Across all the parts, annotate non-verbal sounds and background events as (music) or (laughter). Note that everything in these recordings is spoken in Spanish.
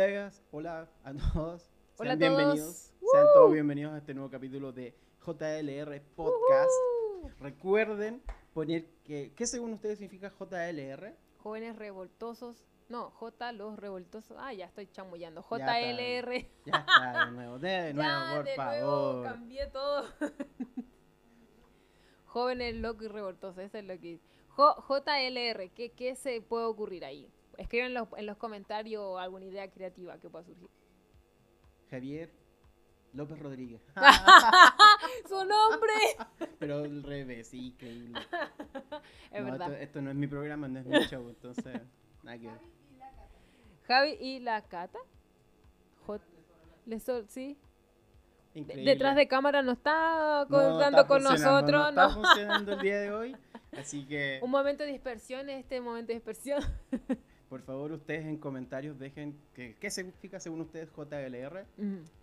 Hola, hola a todos. Hola a Sean todos. bienvenidos. Sean todos bienvenidos a este nuevo capítulo de JLR Podcast. Recuerden poner que, ¿qué según ustedes significa JLR? Jóvenes revoltosos. No, J los revoltosos. Ah, ya estoy chamullando. Ya está. JLR. Ya está, de (laughs) nuevo, de nuevo, Ya, por de favor. nuevo, cambié todo. (laughs) Jóvenes locos y revoltosos, eso es lo que JLR, ¿qué, ¿qué se puede ocurrir ahí? Escriban en los, en los comentarios alguna idea creativa que pueda surgir. Javier López Rodríguez. (laughs) ¡Su nombre! Pero al revés, sí, increíble. (laughs) es No, verdad. Esto, esto no es mi programa, no es mi show, (laughs) entonces, nada que ver. Javi y la Cata. J- Le sol- sí. Increíble. Detrás de cámara no está No contando está con nosotros. No No, está funcionando el día de hoy, así que... Un momento de dispersión, este momento de dispersión. Por favor, ustedes en comentarios dejen que, qué significa según ustedes JLR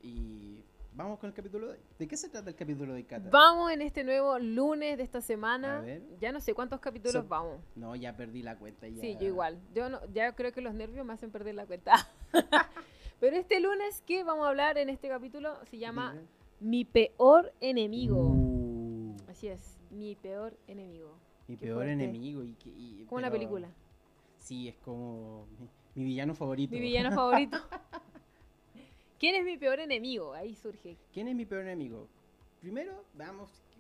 y vamos con el capítulo de hoy. ¿De qué se trata el capítulo de Cata? Vamos en este nuevo lunes de esta A semana. ver. Ya no sé cuántos capítulos vamos. No, ya perdí la cuenta. Ya. Sí, yo igual. Yo no, ya creo que los nervios me hacen perder la cuenta. (laughs) Pero este lunes, ¿qué vamos a hablar en este capítulo? Se llama. Mi peor enemigo. Uh, Así es, mi peor enemigo. mi qué peor fuerte. enemigo. Y, y- Como pero- película. Sí, es como mi, mi villano favorito. Mi villano favorito. (laughs) ¿Quién es mi peor enemigo? Ahí surge. ¿Quién es mi peor enemigo? Primero, veamos que,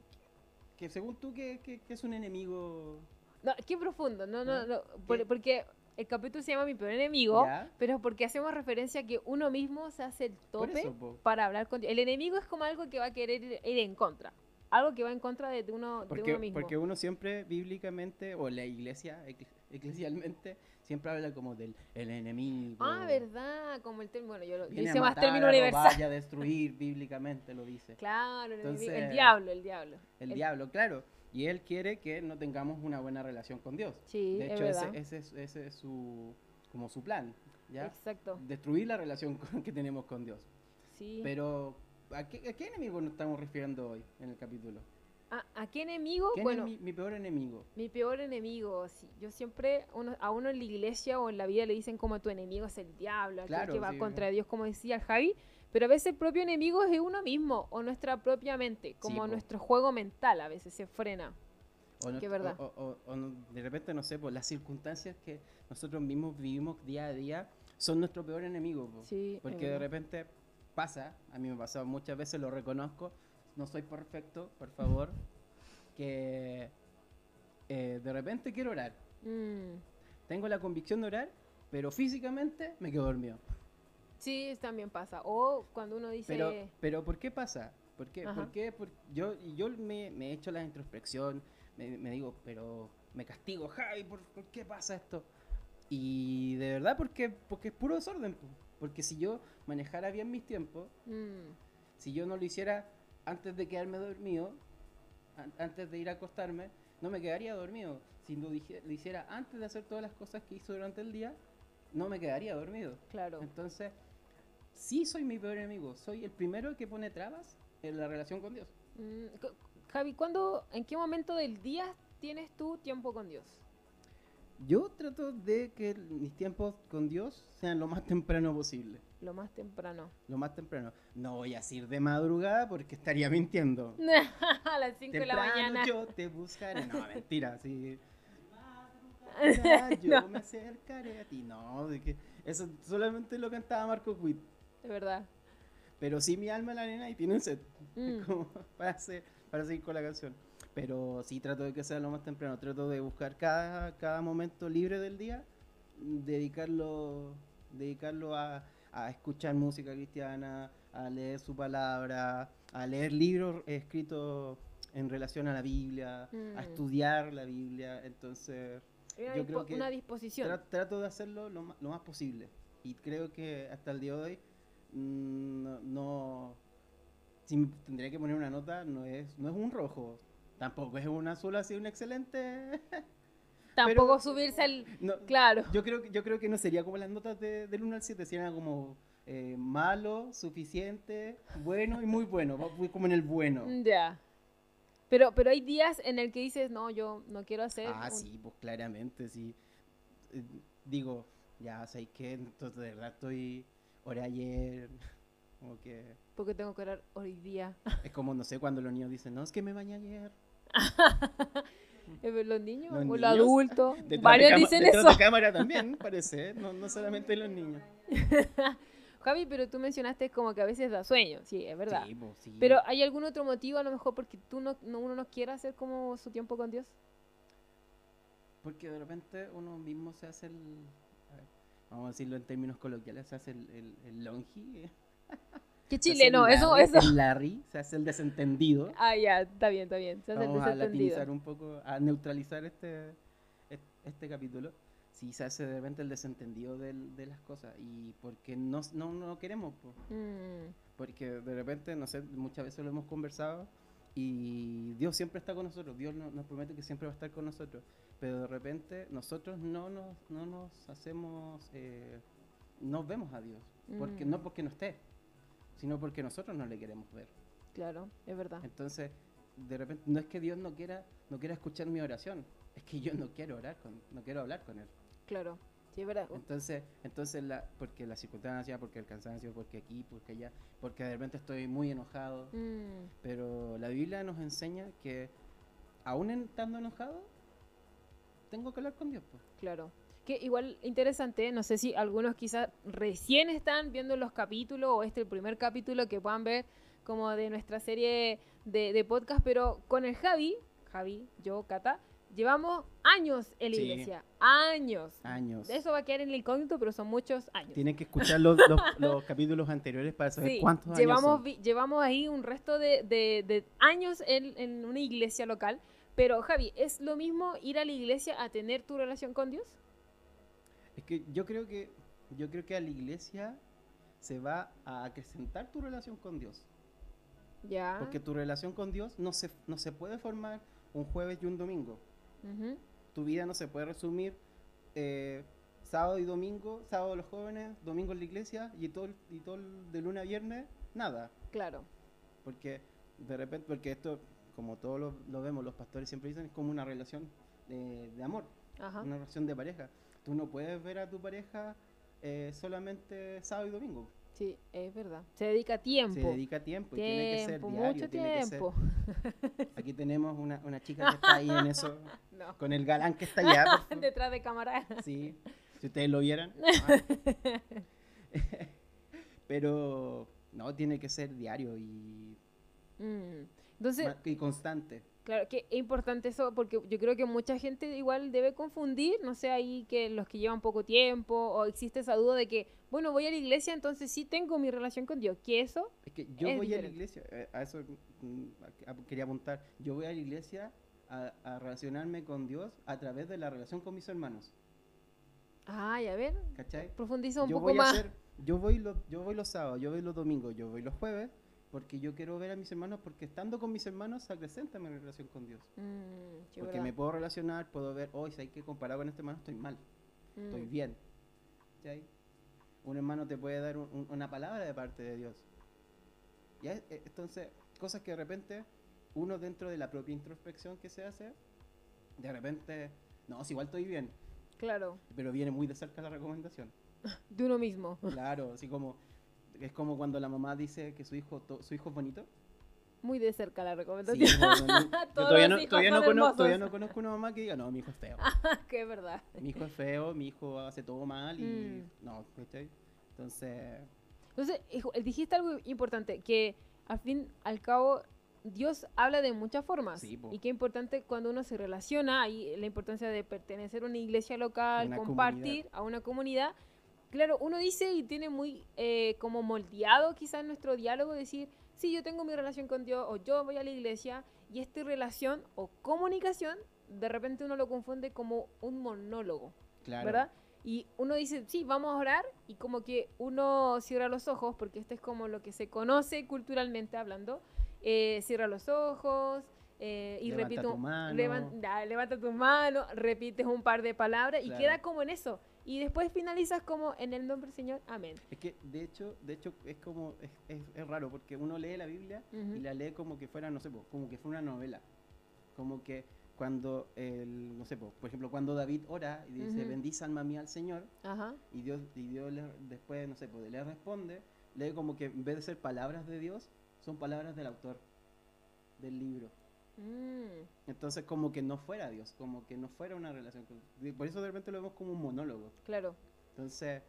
que según tú, ¿qué, qué- qué es un enemigo? No, qué profundo. No, no, ¿Ah? no. porque el capítulo se llama Mi peor enemigo. ¿Ya? Pero porque hacemos referencia a que uno mismo se hace el tope eso, para hablar con El enemigo es como algo que va a querer ir, ir en contra. Algo que va en contra de uno, de Porque, uno mismo. porque uno siempre bíblicamente, o la iglesia, eclesialmente, siempre habla como del el enemigo. Ah, verdad, como el término, bueno, yo lo más término universal. y a destruir, (laughs) bíblicamente lo dice. Claro, el, enemigo- el Entonces- diablo, el diablo. El El- diablo, claro. Y él quiere que no tengamos una buena relación con Dios. Sí, de es hecho, verdad. ese, ese es, ese es su, como su plan, ¿ya? Exacto. Destruir la relación (laughs) con- que tenemos con Dios. Sí. Pero, ¿a qué, a qué enemigo nos estamos refiriendo hoy en el capítulo? ¿A, a qué enemigo? ¿Quién bueno, es mi, mi peor enemigo? Mi peor enemigo, sí. Yo siempre, uno- a uno en la iglesia o en la vida le dicen como tu enemigo es el diablo, aquel Claro, que va sí, contra Dios, como decía el Javi, pero a veces el propio enemigo es uno mismo o nuestra propia mente, como nuestro juego mental a veces se frena. O no- verdad. O, o- o no- de repente, no sé, por las circunstancias que nosotros mismos vivimos día a día son nuestro peor enemigo. po. Sí, Porque de repente pasa, a mí me ha pasado muchas veces, lo reconozco, no soy perfecto, por favor, que eh, de repente quiero orar. Mm, Tengo la convicción de orar, pero físicamente me quedo dormido. Sí, también pasa. O cuando uno dice, Pero, pero ¿por qué pasa? ¿Por qué? ¿Por qué? Por- yo, yo me, me he hecho la introspección, me, me digo, pero me castigo, Javi, ¿por, por qué pasa esto? Y de verdad, porque, porque es puro desorden. po. Porque si yo manejara bien mis tiempos, mm, si yo no lo hiciera antes de quedarme dormido, an- antes de ir a acostarme, no me quedaría dormido. Si lo, dije- lo hiciera antes de hacer todas las cosas que hizo durante el día, no me quedaría dormido. claro. Entonces, sí soy mi peor enemigo. Soy el primero que pone trabas en la relación con Dios. Mm, Javi, ¿cuándo, en qué momento del día tienes tú tiempo con Dios? Yo trato de que mis tiempos con Dios sean lo más temprano posible. Lo más temprano. Lo más temprano. No voy a decir de madrugada porque estaría mintiendo. (laughs) a las 5 de la mañana. yo te buscaré. No, (laughs) mentira, sí. (laughs) Yo No. me acercaré a ti. No, de que eso solamente lo cantaba Marco Witt. De verdad. Pero sí mi alma en la arena y tiene un set. Mm. como para, hacer, para seguir con la canción. Pero sí trato de que sea lo más temprano. Trato de buscar cada, cada momento libre del día, dedicarlo, dedicarlo a, a escuchar música cristiana, a leer su palabra, a leer libros escritos en relación a la Biblia, Mm. a estudiar la Biblia. Entonces, Una, Yo creo que una disposición. Tra- trato de hacerlo lo más, lo más posible. Y creo que hasta el día de hoy mm, no, no- si tendría que poner una nota, no es, no es un rojo. Tampoco es un azul así, un excelente. (laughs) Tampoco pero- subirse al... No, Claro. yo, creo, que- yo creo que no sería como las notas de, del 1 al 7, serían como eh, malo, suficiente, bueno y muy bueno. como en el bueno. Ya. Pero, pero hay días en el que dices, no, yo no quiero hacer... Ah, un- sí, pues claramente, sí. Eh, Digo, ya, ¿sabes qué? Entonces, de verdad estoy, oré ayer. Como que Porque tengo que orar hoy día. es como, no sé, cuando los niños dicen, no, es que me bañé ayer. (laughs) ¿Los niños Los o los niños, adultos? Varios dicen eso. de cámara también, parece, ¿eh? no, no solamente los niños. (laughs) Javi, pero tú mencionaste como que a veces da sueño. Sí, es verdad. Sí, po, sí. Pero ¿hay algún otro motivo a lo mejor porque tú no, no- uno no quiere hacer como su tiempo con Dios? Porque de repente uno mismo se hace el. a ver, vamos a decirlo en términos coloquiales, se hace el, el, el longi. (laughs) Qué chileno, el eso, eso. El Larry, se hace el desentendido. (laughs) Ah, ya, está bien, está bien. Se hace el Vamos a desentendido. latinizar un poco, a neutralizar este, est- este capítulo. Sí, se hace de repente el desentendido del- de las cosas. Y porque no, no, no queremos. Mm, Porque de repente, no sé, muchas veces lo hemos conversado y Dios siempre está con nosotros, Dios no- nos promete que siempre va a estar con nosotros, pero de repente nosotros no nos, no nos hacemos, eh, no vemos a Dios, porque Mm. no porque no esté, sino porque nosotros no le queremos ver. claro, es verdad. Entonces, de repente, no es que Dios no quiera, no quiera escuchar mi oración, es que yo no quiero orar con, no quiero hablar con Él. Claro, sí, es verdad. Entonces, entonces la, porque la circunstancia, porque el cansancio, porque aquí, porque allá, porque de repente estoy muy enojado, Mm, pero la Biblia nos enseña que aún estando enojado, tengo que hablar con Dios. pues. claro. Que igual interesante, no sé si algunos quizás recién están viendo los capítulos o este el primer capítulo que puedan ver como de nuestra serie de, de podcast, pero con el Javi, Javi, yo, Cata, llevamos años en la Sí. iglesia, años. Años. Eso va a quedar en el incógnito, pero son muchos años. Tienen que escuchar los, los- (laughs) los capítulos anteriores para saber Sí, cuántos años llevamos, son. llevamos ahí un resto de, de- de años en, en una iglesia local. Pero Javi, ¿es lo mismo ir a la iglesia a tener tu relación con Dios? Es que yo creo que yo creo que a la iglesia se va a acrecentar tu relación con Dios. Ya. Porque tu relación con Dios no se, no se puede formar un jueves y un domingo. Tu vida no se puede resumir eh, sábado y domingo, sábado los jóvenes, domingo en la iglesia y todo, el- y todo de lunes a viernes, nada. Claro. Porque de repente, porque esto, como todos lo, lo vemos, los pastores siempre dicen, es como una relación de, de amor, Ajá. una relación de pareja. Tú no puedes ver a tu pareja eh, solamente sábado y domingo. Sí, es verdad. Se dedica tiempo. Se dedica tiempo y tiene que ser diario. mucho ser- tiempo. (laughs) Aquí tenemos una, una chica que está ahí en eso, (laughs) No. con el galán que está allá. (laughs) Detrás de cámara. Sí, si ustedes lo vieran. Ah. Pero no, tiene que ser diario y, Mm. Entonces, y constante. Claro, que es importante eso porque yo creo que mucha gente igual debe confundir, no sé, ahí que los que llevan poco tiempo o existe esa duda de que, bueno, voy a la iglesia, entonces sí tengo mi relación con Dios, que eso, Es que yo Es voy a la diferente. iglesia, eh, a eso mm, quería apuntar. Yo voy a la iglesia a, a relacionarme con Dios a través de la relación con mis hermanos. ay, a ver, ¿Cachai? profundiza un yo poco voy más. a hacer, yo voy los, yo voy los sábados, yo voy los domingos, yo voy los jueves, porque yo quiero ver a mis hermanos, porque estando con mis hermanos se acrecenta mi relación con Dios. Mm, sí, Porque verdad. me puedo relacionar, puedo ver, hoy si hay que comparar con este hermano, estoy mal, estoy Mm, bien. ¿Cachai? Un hermano te puede dar un- un- una palabra de parte de Dios. ¿Ya? Eh, Entonces, cosas que de repente uno dentro de la propia introspección que se hace, de repente, no, si igual estoy bien, Claro, pero viene muy de cerca la recomendación. (laughs) de uno mismo. Claro, así como es como cuando la mamá dice que su hijo su hijo es bonito. Muy de cerca la Sí, recomendación. como no- (laughs) yo Todos todavía, no, todavía, no conozco, todavía no conozco una mamá que diga, no, mi hijo es feo. (laughs) que es verdad. mi hijo es feo, mi hijo hace todo mal y Mm. no, ¿cachai? Entonces, Entonces, dijiste algo importante, que al fin, al cabo, Dios habla de muchas formas. Sí, y qué importante cuando uno se relaciona, y la importancia de pertenecer a una iglesia local, Una compartir a una comunidad. Claro, uno dice y tiene muy eh, como moldeado quizás nuestro diálogo, decir, sí, yo tengo mi relación con Dios, o yo voy a la iglesia, y esta relación o comunicación, de repente uno lo confunde como un monólogo. claro. ¿verdad? Y uno dice, sí, vamos a orar, y como que uno cierra los ojos, porque esto es como lo que se conoce culturalmente hablando, eh, cierra los ojos eh, y Levanta tu mano. da- levanta tu mano, repites un par de palabras y queda como en eso. Y después finalizas como en el nombre del Señor, amén. Es que de hecho, de hecho es como es, es, es raro porque uno lee la Biblia Ujú. y la lee como que fuera, no sé, como que fuera una novela. Como que cuando, el, no sé, po, por ejemplo, cuando David ora y dice, Ujú. bendice alma mía al Señor, Ajá. y Dios, y Dios le- después, no sé, pues, le responde, lee como que en vez de ser palabras de Dios, son palabras del autor del libro. Mm, Entonces como que no fuera Dios, como que no fuera una relación Por eso de repente lo vemos como un monólogo. claro. Entonces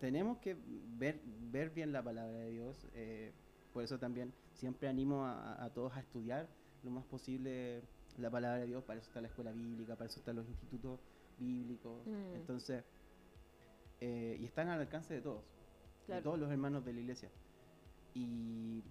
tenemos que ver, ver bien la palabra de Dios. eh, por eso también siempre animo a, a todos a estudiar lo más posible la palabra de Dios. Para eso está la escuela bíblica, para eso están los institutos bíblicos. Mm. Entonces, eh, y están al alcance de todos, Claro. de todos los hermanos de la iglesia. Y,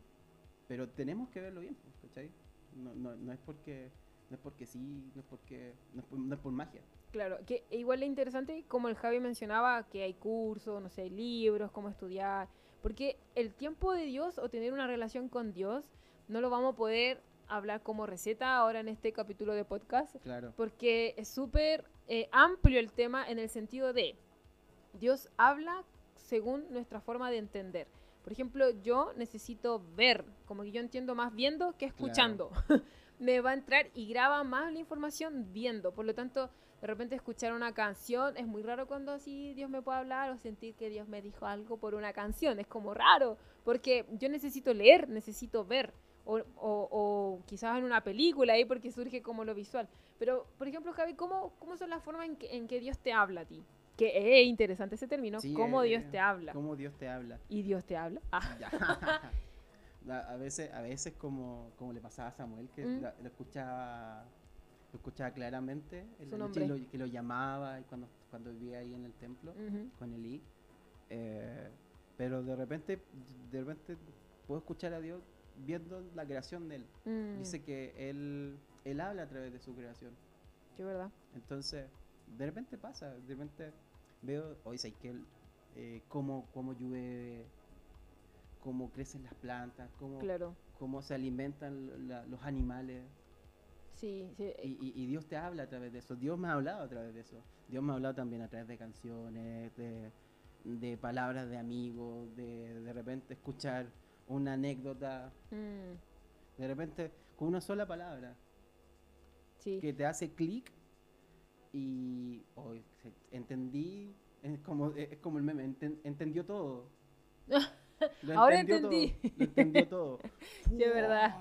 pero tenemos que verlo bien, ¿cachai? No, no, no es porque no es porque sí, no es porque no es por, no es por magia. Claro, que igual es interesante, como el Javi mencionaba, que hay cursos, no sé, hay libros, cómo estudiar, porque el tiempo de Dios o tener una relación con Dios no lo vamos a poder hablar como receta ahora en este capítulo de podcast, Claro. porque es súper eh, amplio el tema en el sentido de Dios habla según nuestra forma de entender. Por ejemplo, yo necesito ver, como que yo entiendo más viendo que escuchando. (laughs) Me va a entrar y graba más la información viendo. Por lo tanto, de repente escuchar una canción es muy raro cuando así Dios me puede hablar o sentir que Dios me dijo algo por una canción. Es como raro, porque yo necesito leer, necesito ver. O, o- o quizás en una película ahí porque surge como lo visual. Pero, por ejemplo, Javi, ¿cómo, cómo son las formas en que, en que Dios te habla a ti? Que es interesante ese término, Sí, cómo eh, Dios te habla. Cómo Dios te habla. ¿Y Dios te habla? Ah, (laughs) a, veces, a veces como, como le pasaba a Samuel, que Mm. la- lo escuchaba lo escuchaba claramente y nombre. lo, que lo llamaba y cuando, cuando vivía ahí en el templo ujú. con Elí. Eh, pero de repente, de repente puedo escuchar a Dios viendo la creación de él. Mm, Dice que él, él habla a través de su creación. sí, verdad. Entonces, de repente pasa, de repente veo, hoy sé que eh, cómo, cómo llueve, cómo crecen las plantas, cómo, Claro. cómo se alimentan la- los animales. Sí, sí. eh, Y, y- y Dios te habla a través de eso. Dios me ha hablado a través de eso. Dios me ha hablado también a través de canciones, de, de palabras de amigos, de de repente escuchar una anécdota, mm, de repente con una sola palabra. sí. que te hace clic y oh, entendí, es como, es como el meme, enten- entendió todo. (laughs) Lo Ahora entendió todo, entendí. lo entendió todo. (laughs) Sí, es verdad.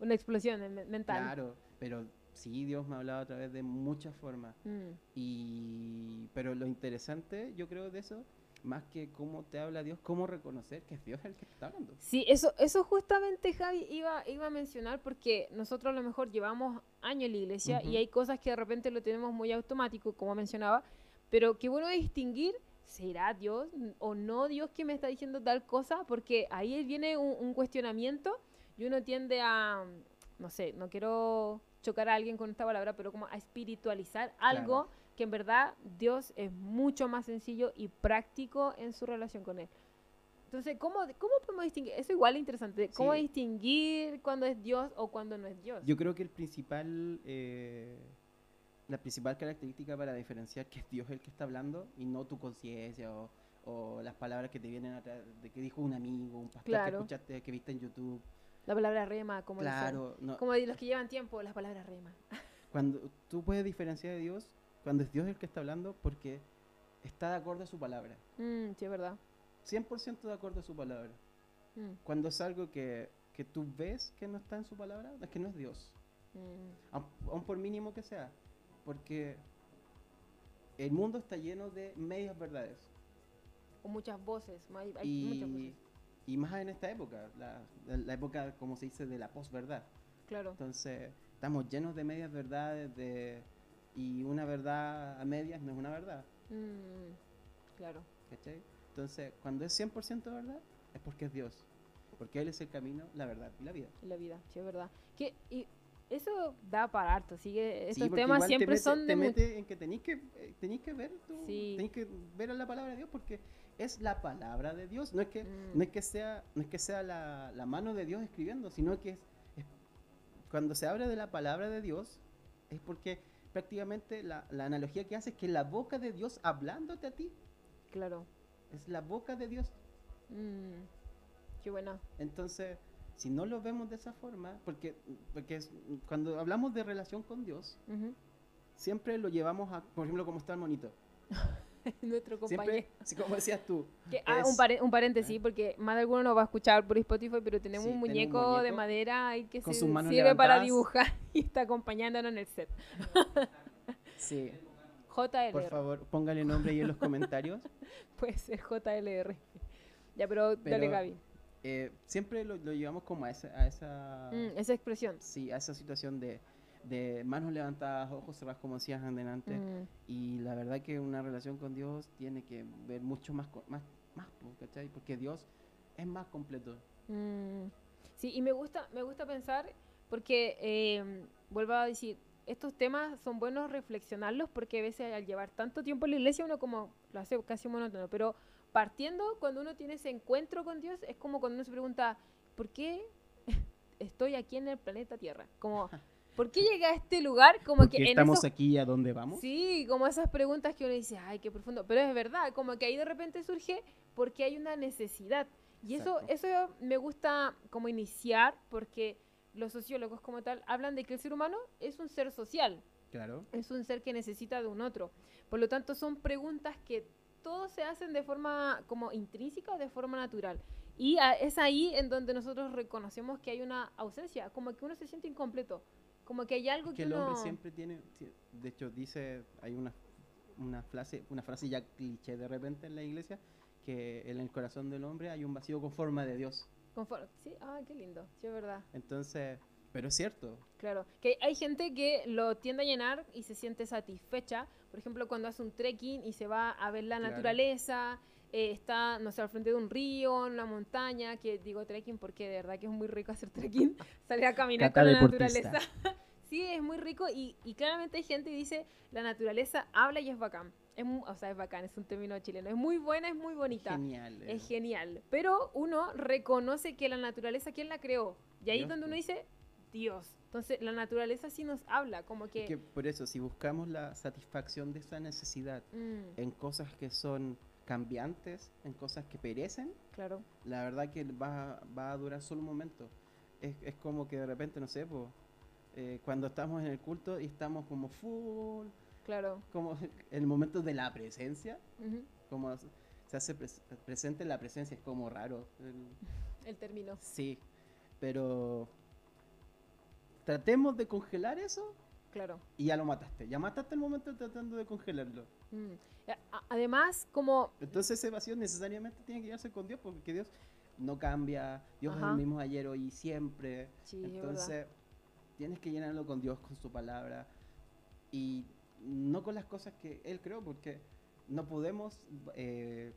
Una explosión en- mental. Claro, pero sí, Dios me ha hablado a través de muchas formas. Mm, Y, pero lo interesante, yo creo, de eso, más que cómo te habla Dios, cómo reconocer que es Dios el que está hablando. Sí, eso, eso justamente Javi iba, iba a mencionar porque nosotros a lo mejor llevamos años en la iglesia y Ujú. hay cosas que de repente lo tenemos muy automático, como mencionaba, pero qué bueno distinguir, ¿será Dios o no Dios que me está diciendo tal cosa? Porque ahí viene un, un cuestionamiento y uno tiende a, no sé, no quiero chocar a alguien con esta palabra, pero como a espiritualizar algo que en verdad Dios es mucho más sencillo y práctico en su relación con Él. Entonces, ¿cómo, ¿cómo podemos distinguir? Eso igual es interesante. ¿Cómo Sí. distinguir cuándo es Dios o cuándo no es Dios? Yo creo que el principal, eh, la principal característica para diferenciar que es Dios el que está hablando y no tu conciencia o, o las palabras que te vienen a través de que dijo un amigo, un pastor Claro. que escuchaste, que viste en YouTube. La palabra rema, como dicen. claro, no, Como los que llevan tiempo, las palabras rema. cuando tú puedes diferenciar de Dios cuando es Dios el que está hablando porque está de acuerdo a su palabra. Mm, sí, es verdad. 100% de acuerdo a su palabra. Mm, Cuando es algo que, que tú ves que no está en su palabra, es que no es Dios. mm, aun, aun por mínimo que sea, porque el mundo está lleno de medias verdades. o muchas voces. Hay, hay muchas Y, voces. y más en esta época, la, la época, como se dice, de la posverdad. Claro. Entonces, estamos llenos de medias verdades de, y una verdad a medias no es una verdad. Mm, claro. ¿cachai? Entonces, cuando es 100% verdad, es porque es Dios. Porque Él es el camino, la verdad y la vida. En la vida, sí, es verdad. Que, y eso da para harto. Sigue, Sí, estos porque temas igual te siempre mete- son de te mete en que tenéis que eh, tenéis que ver tú, Sí. tenéis que ver a la palabra de Dios porque es la palabra de Dios no es que Mm. no es que sea no es que sea la, la mano de Dios escribiendo sino que es, es- cuando se habla de la palabra de Dios es porque prácticamente la, la analogía que hace es que la boca de Dios hablándote a ti Claro. es la boca de Dios Mm, qué buena. entonces si no lo vemos de esa forma, porque, porque es- cuando hablamos de relación con Dios, Ujú. siempre lo llevamos a, por ejemplo, como está el monito. (laughs) (laughs) Nuestro compañero. Siempre, como decías tú, Que- ah, es- un, pare- un paréntesis, porque más de alguno nos va a escuchar por Spotify, pero tenemos Sí, un muñeco, de madera ahí que se sirve para dibujar (laughs) y está acompañándonos en el set. (laughs) sí, JLR. por favor, póngale nombre ahí en los comentarios. Puede ser JLR. Ya, pero, dale, Gaby. Eh, siempre lo, lo llevamos como a esa, a esa, Mm, esa expresión. sí, a esa situación de, de manos levantadas, ojos cerrados, como decías antes. Mm, Y la verdad que una relación con Dios tiene que ver mucho más, más, más po, ¿cachai? Porque Dios es más completo. mm. Sí, y me gusta, me gusta pensar, porque, eh, vuelvo a decir, estos temas son buenos reflexionarlos, porque a veces al llevar tanto tiempo en la iglesia uno como lo hace casi monótono, pero partiendo, cuando uno tiene ese encuentro con Dios, es como cuando uno se pregunta, ¿por qué (laughs) estoy aquí en el planeta Tierra? Como, (laughs) ¿por qué llegué a este lugar? Como Porque que en estamos eso- aquí a dónde vamos. Sí, como esas preguntas que uno dice, ay, qué profundo. Pero es verdad, como que ahí de repente surge porque hay una necesidad. Y eso, eso me gusta como iniciar porque los sociólogos como tal hablan de que el ser humano es un ser social, Claro. es un ser que necesita de un otro. Por lo tanto, son preguntas que todos se hacen de forma como intrínseca o de forma natural. Y a- es ahí en donde nosotros reconocemos que hay una ausencia, como que uno se siente incompleto, como que hay algo Que que el uno... hombre siempre tiene, ti- de hecho dice, hay una, una frase, una frase ya cliché de repente en la iglesia, que en el corazón del hombre hay un vacío con forma de Dios. Confor- Sí, ah, qué lindo, sí, es verdad. Entonces, pero es cierto, Claro, que hay gente que lo tiende a llenar y se siente satisfecha. Por ejemplo, cuando hace un trekking y se va a ver la Claro. naturaleza, eh, está, no sé, al frente de un río, en una montaña, que digo trekking porque de verdad que es muy rico hacer trekking, (laughs) salir a caminar Cata con la naturaleza. (laughs) sí, es muy rico y, y claramente hay gente que dice, la naturaleza habla y es bacán. Es o sea, es bacán, es un término chileno. Es muy buena, es muy bonita. genial. eh. Es genial. Pero uno reconoce que la naturaleza, ¿quién la creó? Y ahí es Dios, donde uno pues. dice, Dios. Entonces, la naturaleza sí nos habla, como que... Es que por eso, si buscamos la satisfacción de esa necesidad mm, en cosas que son cambiantes, en cosas que perecen, claro. la verdad que va, va a durar solo un momento. Es, es como que de repente, no sé, eh, cuando estamos en el culto y estamos como full, Claro. como el momento de la presencia, como se se hace pres- presente la presencia, es como raro. el- (laughs) El término. sí, pero tratemos de congelar eso Claro. y ya lo mataste. Ya mataste el momento tratando de congelarlo. Mm. A- Además, como... Entonces ese vacío necesariamente tiene que llevarse con Dios porque Dios no cambia, Dios es el mismo ayer, hoy y siempre. Sí. Entonces tienes que llenarlo con Dios, con su palabra y no con las cosas que Él creó porque no podemos, eh,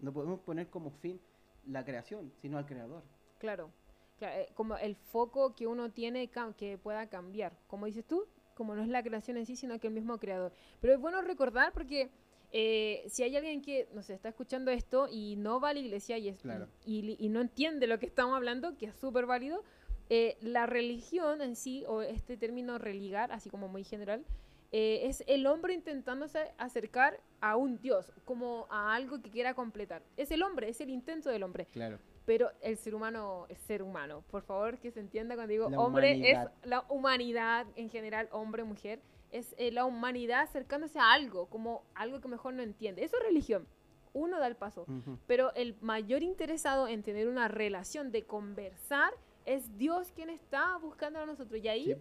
no podemos poner como fin la creación, sino al creador. Claro. Claro, eh, como el foco que uno tiene que pueda cambiar. Como dices tú, como no es la creación en sí, sino que el mismo creador. Pero es bueno recordar porque eh, si hay alguien que, no sé, está escuchando esto y no va a la iglesia y, es, Claro. y, y- y no entiende lo que estamos hablando, que es súper válido, eh, la religión en sí, o este término religar, así como muy general, eh, es el hombre intentándose acercar a un Dios, como a algo que quiera completar. Es el hombre, es el intento del hombre. Claro. Pero el ser humano es ser humano. Por favor, que se entienda cuando digo La hombre, humanidad. es la humanidad en general, hombre, mujer. Es eh, la humanidad acercándose a algo, como algo que mejor no entiende. Eso es religión. Uno da el paso. Ujú. Pero el mayor interesado en tener una relación de conversar es Dios quien está buscando a nosotros. Y ahí Sí,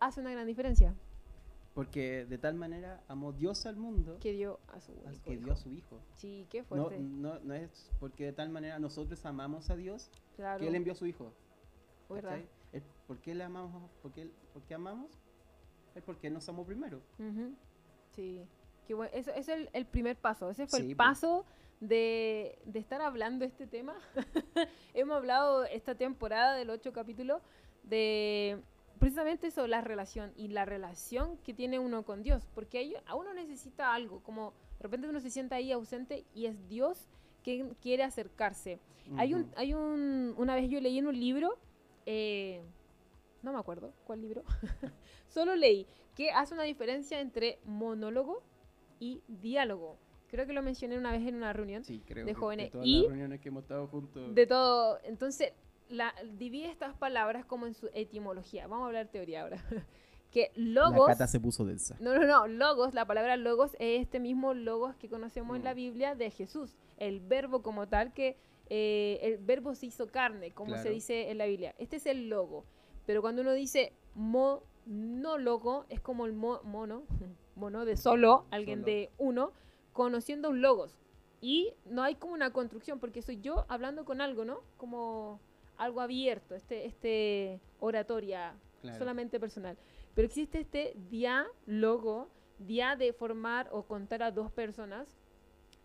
hace una gran diferencia Porque de tal manera amó Dios al mundo que dio a su único que hijo. dio a su Hijo. Sí, qué No, fuerte. no, no es porque de tal manera nosotros amamos a Dios claro, que Él envió a su Hijo. ¿verdad? ¿Por qué le amamos? ¿Por qué, por qué amamos? Es porque nos amó primero. Ujú. Sí. Qué bueno. Eso, eso es el, el primer paso. Ese fue Sí, el pues. paso de, de estar hablando este tema. (laughs) Hemos hablado esta temporada del ocho capítulos de precisamente eso, la relación y la relación que tiene uno con Dios. Porque ahí a uno necesita algo, como de repente uno se sienta ahí ausente y es Dios quien quiere acercarse. Hay un, hay un, una vez yo leí en un libro, eh, no me acuerdo cuál libro, (laughs) solo leí que hace una diferencia entre monólogo y diálogo. Creo que lo mencioné una vez en una reunión Sí, creo de que jóvenes. todas Y- las reuniones que hemos estado juntos. de todo. Entonces, la, divide estas palabras como en su etimología. Vamos a hablar teoría ahora. (laughs) que La logos... cata se puso densa. No, no, no. Logos, la palabra logos es este mismo logos que conocemos en la Mm. Biblia de Jesús. El verbo como tal que eh, el verbo se hizo carne, como se Claro. dice en la Biblia. Este es el logo. Pero cuando uno dice monólogo, es como el mo- mono, (laughs) mono de solo, alguien Solo. de uno, conociendo un logos. Y no hay como una construcción, porque soy yo hablando con algo, ¿no? Como algo abierto, este, este oratoria Claro. solamente personal. Pero existe este diálogo, dia de formar o contar a dos personas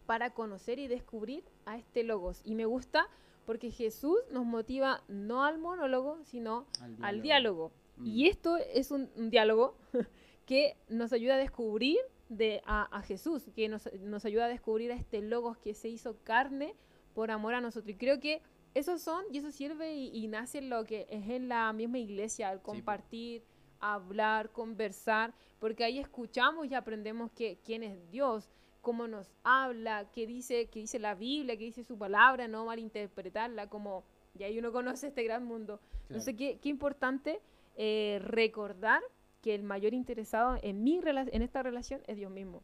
para conocer y descubrir a este logos. Y me gusta porque Jesús nos motiva no al monólogo, sino al diálogo. Mm. Y esto es un, un diálogo (laughs) que nos ayuda a descubrir de, a, a Jesús, que nos, nos ayuda a descubrir a este logos que se hizo carne por amor a nosotros. Y creo que esos son, y eso sirve y, y nace en lo que es en la misma iglesia, el po. compartir, hablar, conversar, porque ahí escuchamos y aprendemos que, quién es Dios, cómo nos habla, qué dice, qué dice la Biblia, qué dice su palabra, no malinterpretarla, como, y ahí uno (laughs) conoce este gran mundo. Entonces, qué, qué importante eh, recordar que el mayor interesado en, mi rela- en esta relación es Dios mismo.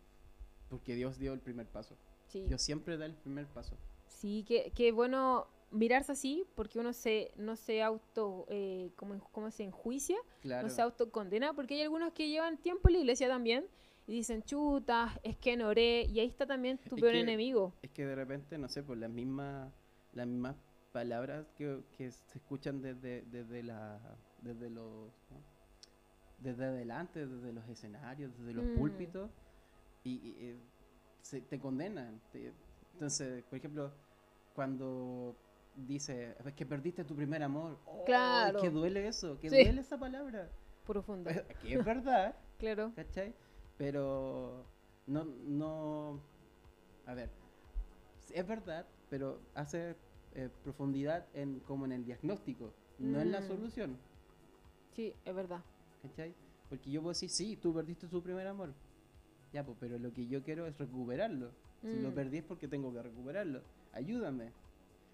Porque Dios dio el primer paso. Sí, Dios siempre da el primer paso. sí que, que bueno mirarse así porque uno se, no se auto, eh, ¿cómo, cómo se enjuicia? Claro. no se autocondena, porque hay algunos que llevan tiempo en la iglesia también y dicen, chuta, es que no oré, y ahí está también tu Es peor que- enemigo. Es que de repente, no sé, por las mismas, las mismas palabras que, que se escuchan desde, desde la, desde los, ¿no? desde adelante, desde los escenarios, desde los Mm. púlpitos, y, y, eh, se, te condenan. te- entonces, por ejemplo, cuando dice, es que perdiste tu primer amor, ¡oh! Claro. que duele eso, que Sí. duele esa palabra, Profundo, (laughs) que es verdad, (laughs) claro. ¿cachai? Pero no, no, a ver, es verdad, pero hace eh, profundidad en como en el diagnóstico, no en la Mm. solución, Sí, es verdad. ¿cachai? Porque yo puedo decir, sí, tú perdiste tu primer amor, ya, pues, pero lo que yo quiero es recuperarlo. Si lo Mm. perdí es porque tengo que recuperarlo. Ayúdame.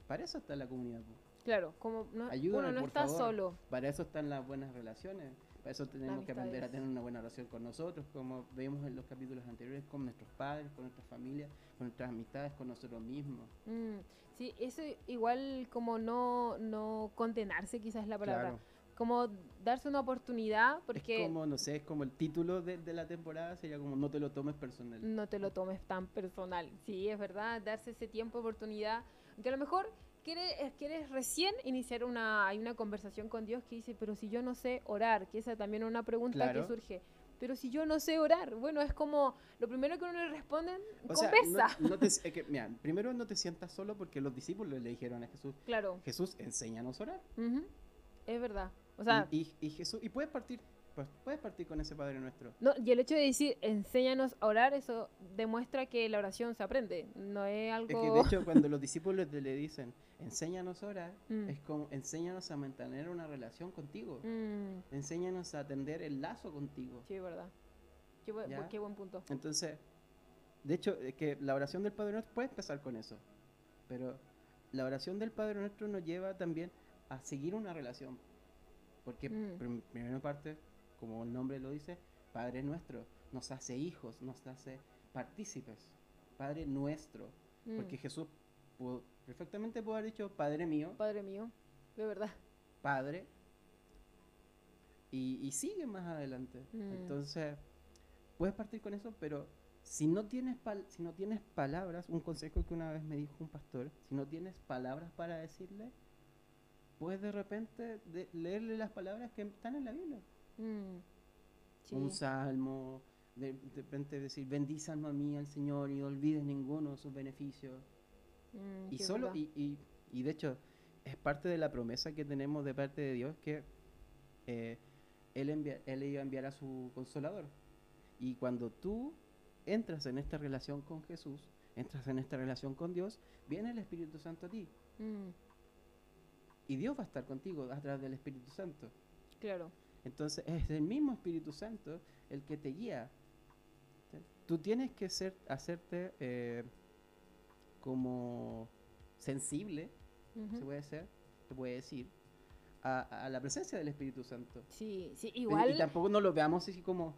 Para eso está la comunidad. pues. Claro, como no, Ayúdame, uno no por está favor. solo. Para eso están las buenas relaciones. Para eso tenemos que aprender a tener una buena relación con nosotros, como vimos en los capítulos anteriores, con nuestros padres, con nuestras familias, con nuestras amistades, con nosotros mismos. Mm, sí, eso igual como no, no condenarse quizás es la palabra. Claro. Como darse una oportunidad porque Es como, no sé, es como el título de, de la temporada, sería como no te lo tomes personal. no te lo tomes tan personal. Sí, es verdad, darse ese tiempo, oportunidad. Que a lo mejor quieres, eh, quieres recién iniciar una, hay una conversación con Dios que dice, pero si yo no sé orar, que esa también es una pregunta Claro. que surge. Pero si yo no sé orar, bueno, es como lo primero que uno le responden, O sea, conversa. no, no te, es que, mira, primero no te sientas solo porque los discípulos le dijeron a Jesús, Claro, Jesús, enséñanos a orar. es verdad. O sea, y, y- y Jesús, y puedes partir, pues, puedes partir con ese Padre nuestro. No, y el hecho de decir, enséñanos a orar, eso demuestra que la oración se aprende. No es algo... Es que de hecho cuando (laughs) los discípulos le- dicen, enséñanos a orar, Mm. es como, enséñanos a mantener una relación contigo. Mm, Enséñanos a atender el lazo contigo. sí, verdad. Qué, buen- ¿Ya? qué buen punto. Entonces, de hecho, es que la oración del Padre Nuestro puede empezar con eso. Pero la oración del Padre Nuestro nos lleva también a seguir una relación. Porque, Mm. prim- primera parte, como el nombre lo dice, Padre Nuestro, nos hace hijos, nos hace partícipes. Padre Nuestro. Mm, Porque Jesús pudo- perfectamente pudo haber dicho Padre mío, Padre mío, de verdad. Padre. Y, y sigue más adelante. Mm. Entonces, puedes partir con eso, pero si no tienes pal- si no tienes palabras, un consejo que una vez me dijo un pastor, si no tienes palabras para decirle, puedes de repente de- leerle las palabras que están en la Biblia. Mm, sí. Un salmo, de, de repente decir, bendice alma mía al Señor y no olvides ninguno de sus beneficios. Mm, Y solo, y, y, y de hecho, es parte de la promesa que tenemos de parte de Dios que eh, él, envia- él iba a enviar a su consolador. Y cuando tú entras en esta relación con Jesús, entras en esta relación con Dios, viene el Espíritu Santo a ti. Mm, Y Dios va a estar contigo a través del Espíritu Santo. claro. Entonces es el mismo Espíritu Santo el que te guía. Tú tienes que ser, hacerte eh, como sensible se puede ser, te puede decir, a, a la presencia del Espíritu Santo. Sí, sí, igual. Y, tampoco no lo veamos así como,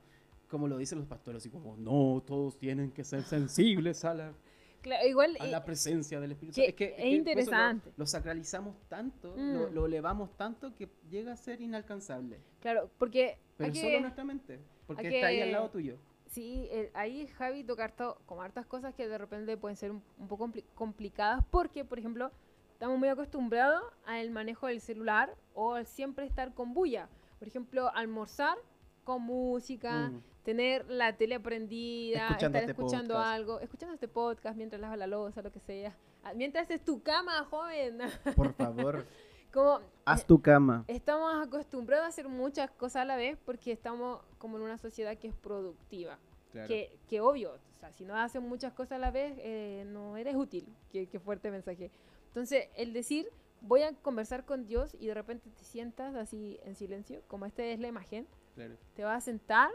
como lo dicen los pastores, así como, no, todos tienen que ser sensibles a la, cla- igual a eh, la presencia del Espíritu que Santo. es por eso lo- interesante. Lo, sacralizamos tanto, lo, Mm. lo elevamos tanto que llega a ser inalcanzable. claro, porque Pero solo que- nuestra mente, porque está ahí al que- lado tuyo. Sí, el- ahí Javi toca harto- como hartas cosas que de repente pueden ser un, un poco compli- complicadas porque, por ejemplo, estamos muy acostumbrados al manejo del celular o al siempre estar con bulla. Por ejemplo, almorzar con música, Mm. tener la tele prendida, Escuchando estar escuchando podcast. algo, escuchando este podcast mientras lavas la loza, lo que sea. Ah, Mientras es tu cama, joven. (laughs) Por favor, como haz tu cama. estamos acostumbrados a hacer muchas cosas a la vez porque estamos como en una sociedad que es productiva. Claro. Que, que obvio, o sea, si no haces muchas cosas a la vez, eh, no eres útil. Qué, qué fuerte mensaje. Entonces, el decir, voy a conversar con Dios y de repente te sientas así en silencio, como esta es la imagen, claro. te vas a sentar,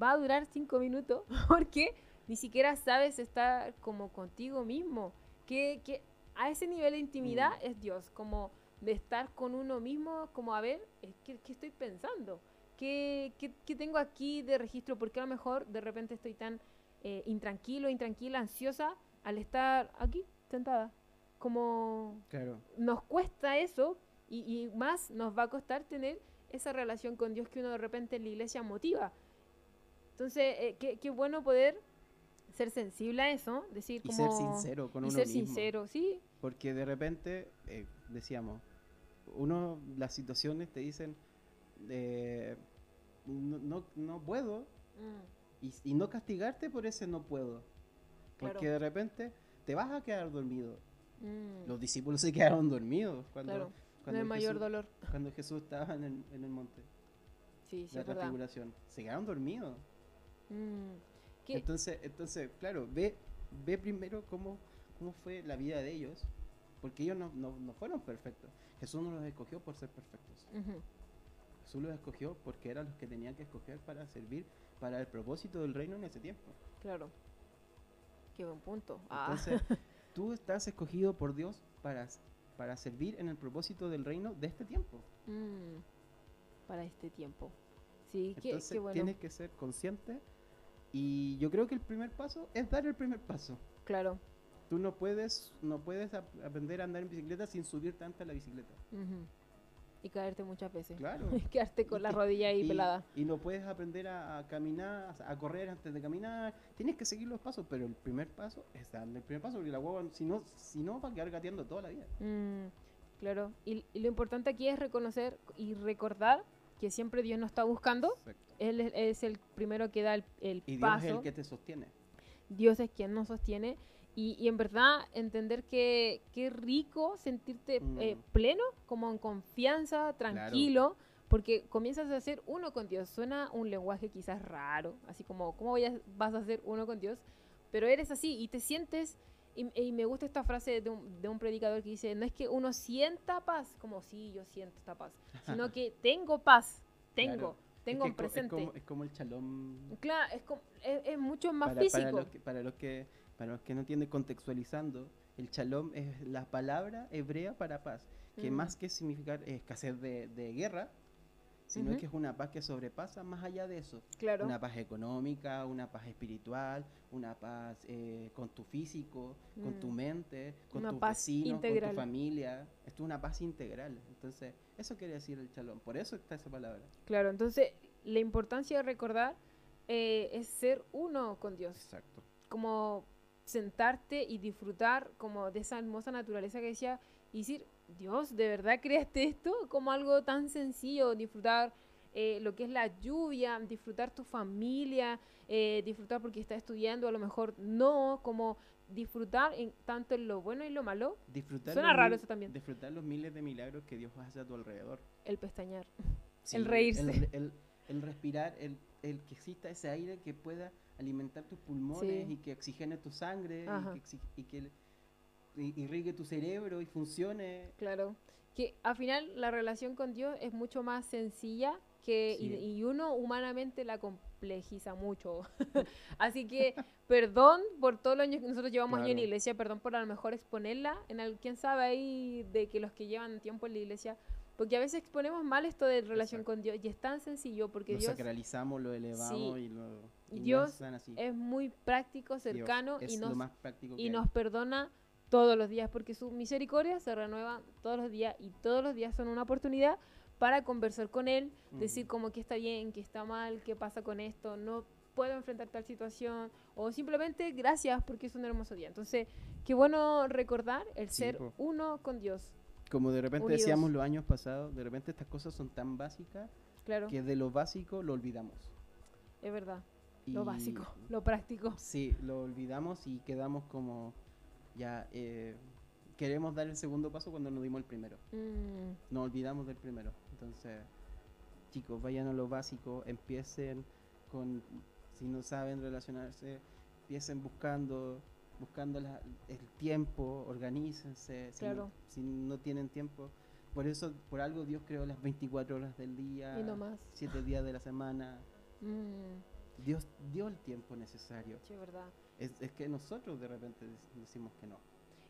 va a durar cinco minutos, (laughs) porque ni siquiera sabes estar como contigo mismo. Que, que a ese nivel de intimidad Mm. es Dios, como de estar con uno mismo, como a ver, ¿qué, qué estoy pensando? ¿Qué, qué, qué tengo aquí de registro? Porque a lo mejor de repente estoy tan eh, intranquilo, intranquila, ansiosa al estar aquí, sentada. Como Claro. nos cuesta eso y, y más nos va a costar tener esa relación con Dios que uno de repente en la iglesia motiva. Entonces, eh, qué, qué bueno poder ser sensible a eso, decir Y como... ser sincero con y uno ser mismo. sincero, sí, Porque de repente, eh, decíamos, uno, las situaciones te dicen, eh, no, no, no puedo, Mm, y, y no castigarte por ese no puedo. Porque Claro. de repente te vas a quedar dormido. mm, Los discípulos se quedaron dormidos cuando, claro, cuando, hay mayor Jesús, dolor. cuando Jesús estaba en el, en el monte Sí, sí, la transfiguración. Se quedaron dormidos. Mm, Entonces, entonces, claro, ve, ve primero cómo, cómo fue la vida de ellos, porque ellos no, no, no fueron perfectos. Jesús no los escogió por ser perfectos. Jesús los escogió porque eran los que tenían que escoger para servir para el propósito del reino en ese tiempo. claro. Qué buen punto. Ah, Entonces, (laughs) tú estás escogido por Dios para, para servir en el propósito del reino de este tiempo. mm, para este tiempo. Sí, qué, Entonces, qué bueno. tienes que ser consciente y yo creo que el primer paso es dar el primer paso. Claro. Tú no puedes, no puedes ap- aprender a andar en bicicleta sin subir tanto a la bicicleta. Y caerte muchas veces. Claro. (laughs) Y quedarte con la rodilla ahí Y, pelada. y no puedes aprender a, a caminar, a correr antes de caminar. Tienes que seguir los pasos, pero el primer paso es darle el primer paso, porque la guagua, si no, si no va a quedar gateando toda la vida. Mm, claro. Y, y lo importante aquí es reconocer y recordar que siempre Dios nos está buscando. Perfecto. Él es, es el primero que da el, el Y Dios paso. es el que te sostiene. Dios es quien nos sostiene. Y, y en verdad entender que qué rico sentirte eh, Mm. pleno, como en confianza, tranquilo, porque comienzas a ser uno con Dios. Suena un lenguaje quizás raro, así como, ¿cómo voy a- vas a ser uno con Dios? Pero eres así y te sientes, y, y me gusta esta frase de un, de un predicador que dice, no es que uno sienta paz, como sí, yo siento esta paz, sino (laughs) que tengo paz, tengo, Claro. tengo es que presente. Es como, es como el chalón. Claro, es, como- es, es mucho más para, físico. Para los, que, para, los que, para los que no entienden contextualizando, el shalom es la palabra hebrea para paz, que Mm. más que significar escasez de, de guerra, sino Ujú. que es una paz que sobrepasa más allá de eso. claro. Una paz económica, una paz espiritual, una paz eh, con tu físico, con tu Mm. mente, con Una tus paz vecinos, con integral. tu familia. Esto es una paz integral. Entonces, eso quiere decir el chalón. Por eso está esa palabra. Claro, entonces la importancia de recordar eh, es ser uno con Dios, Exacto. como sentarte y disfrutar como de esa hermosa naturaleza que decía y decir, Dios, ¿de verdad creaste esto? Como algo tan sencillo, disfrutar eh, lo que es la lluvia, disfrutar tu familia, eh, disfrutar porque estás estudiando, a lo mejor no, como disfrutar en, tanto en lo bueno y lo malo, Disfrutar Suena raro mil- eso también. Disfrutar los miles de milagros que Dios hace a tu alrededor. el pestañear. Sí, El reírse. El, el- el respirar, el, el que exista ese aire que pueda alimentar tus pulmones Sí. y que oxigene tu sangre y Ajá. que, y que, irrigue tu cerebro y funcione. Claro. Que al final la relación con Dios es mucho más sencilla que y- Sí. y, uno humanamente la complejiza mucho. (laughs) Así que perdón por todos los años que nosotros llevamos años en la Claro. iglesia, perdón por a lo mejor exponerla en el, quién sabe ahí de que los que llevan tiempo en la iglesia, porque a veces exponemos mal esto de relación Exacto. con Dios y es tan sencillo porque lo Dios sacralizamos, lo elevamos Sí. y lo. Y Dios así. es muy práctico, cercano y nos y nos perdona todos los días, porque su misericordia se renueva todos los días y todos los días son una oportunidad para conversar con Él, decir Ujú. como que está bien, que está mal, qué pasa con esto, no puedo enfrentar tal situación, o simplemente gracias porque es un hermoso día. Entonces, qué bueno recordar el Sí, ser po. uno con Dios, Como de repente unidos. decíamos los años pasados, de repente estas cosas son tan básicas claro, que de lo básico lo olvidamos. es verdad, lo básico, lo práctico. Sí, lo olvidamos y quedamos como ya eh, queremos dar el segundo paso cuando nos dimos el primero. Mm, Nos olvidamos del primero. Entonces, chicos, vayan a lo básico, empiecen con, si no saben relacionarse, empiecen buscando, buscando la- el tiempo, organícense, si, Claro. no, si no tienen tiempo. Por eso, por algo Dios creó las 24 horas del día, y no más. 7 días de la semana. Mm, Dios dio el tiempo necesario. sí, es verdad. Es, es que nosotros de repente dec- decimos que no.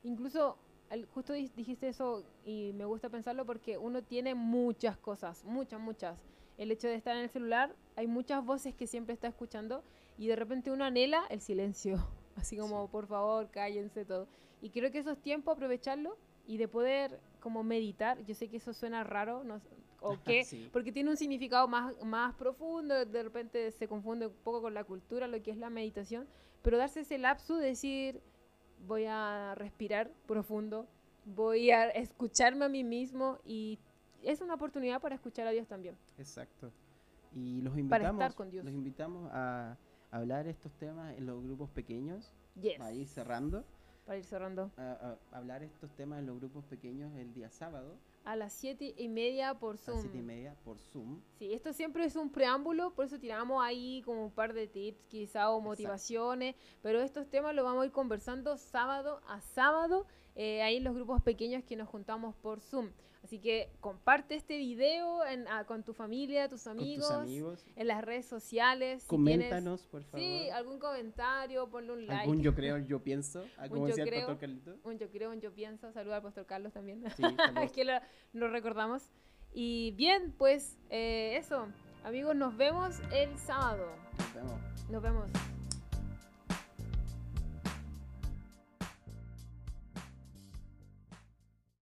Incluso, al- justo di- dijiste eso y me gusta pensarlo porque uno tiene muchas cosas, muchas, muchas. El hecho de estar en el celular, hay muchas voces que siempre está escuchando y de repente uno anhela el silencio. Así como, Sí. por favor, cállense todo. Y creo que esos tiempos aprovecharlo y de poder como meditar. Yo sé que eso suena raro, no, o (laughs) qué, Sí. porque tiene un significado más, más profundo, de repente se confunde un poco con la cultura, lo que es la meditación, pero darse ese lapso de decir, voy a respirar profundo, voy a escucharme a mí mismo y es una oportunidad para escuchar a Dios también. Exacto. Y los Para invitamos, estar con Dios. los invitamos a hablar estos temas en los grupos pequeños, Yes. para ir cerrando, Para ir cerrando. a, a hablar estos temas en los grupos pequeños el día sábado A las siete y media por a las Zoom. siete y media por Zoom. Sí, esto siempre es un preámbulo, por eso tiramos ahí como un par de tips quizá o motivaciones, pero estos temas los vamos a ir conversando sábado a sábado, eh, ahí en los grupos pequeños que nos juntamos por Zoom. Así que comparte este video en- ah, con tu familia, tus amigos, tus amigos. en las redes sociales. si tienes- Coméntanos, por favor. Sí, algún comentario, ponle un like. Algún yo (laughs) creo, yo pienso, ah, como el creo. pastor Carlito. Un yo creo, un yo pienso. Saluda al pastor Carlos también. Sí, (laughs) saludos. que lo, lo recordamos. Y bien, pues eh, eso. Amigos, nos vemos el sábado. Nos vemos. Nos vemos.